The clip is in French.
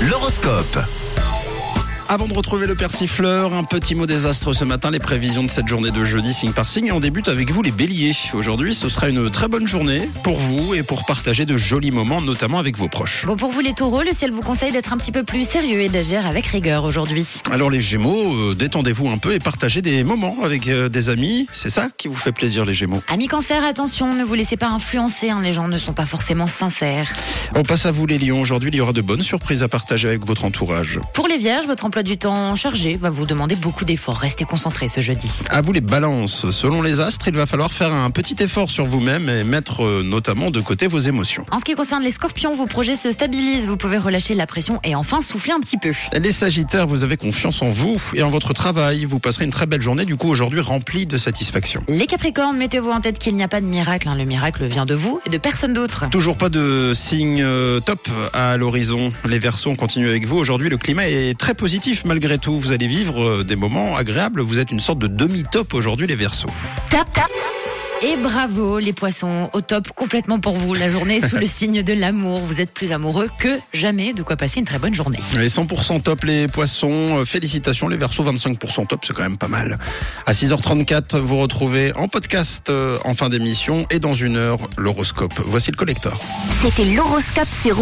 L'horoscope. Avant de retrouver le persifleur, un petit mot désastre ce matin, les prévisions de cette journée de jeudi signe par signe. Et on débute avec vous les béliers. Aujourd'hui, ce sera une très bonne journée pour vous et pour partager de jolis moments, notamment avec vos proches. Bon, pour vous les taureaux, le ciel vous conseille d'être un petit peu plus sérieux et d'agir avec rigueur aujourd'hui. Alors les gémeaux, euh, détendez-vous un peu et partagez des moments avec euh, des amis. C'est ça qui vous fait plaisir les gémeaux. Amis cancer, attention, ne vous laissez pas influencer, hein, les gens ne sont pas forcément sincères. On passe à vous les lions. Aujourd'hui, il y aura de bonnes surprises à partager avec votre entourage. Pour les vierges, votre emploi du temps chargé va vous demander beaucoup d'efforts. Restez concentrés ce jeudi. À vous les balances. Selon les astres, il va falloir faire un petit effort sur vous-même et mettre euh, notamment de côté vos émotions. En ce qui concerne les scorpions, vos projets se stabilisent, vous pouvez relâcher la pression et enfin souffler un petit peu. Les Sagittaires, vous avez confiance en vous et en votre travail. Vous passerez une très belle journée, du coup, aujourd'hui remplie de satisfaction. Les capricornes, mettez-vous en tête qu'il n'y a pas de miracle. hein. Le miracle vient de vous et de personne d'autre. Toujours pas de signe euh, top à l'horizon. Les Verseaux, on continue avec vous. Aujourd'hui, le climat est très positif malgré tout. Vous allez vivre euh, des moments agréables. Vous êtes une sorte de demi-top aujourd'hui, les Verseaux. Tap, tap. Et bravo les poissons, au top complètement pour vous. La journée est sous le signe de l'amour. Vous êtes plus amoureux que jamais. De quoi passer une très bonne journée. Les 100% top, les poissons. Euh, Félicitations, les Verseaux, 25% top, c'est quand même pas mal. À 6h34, vous retrouvez en podcast euh, en fin d'émission et dans une heure, l'horoscope. Voici le collecteur. C'était l'horoscope Rouge.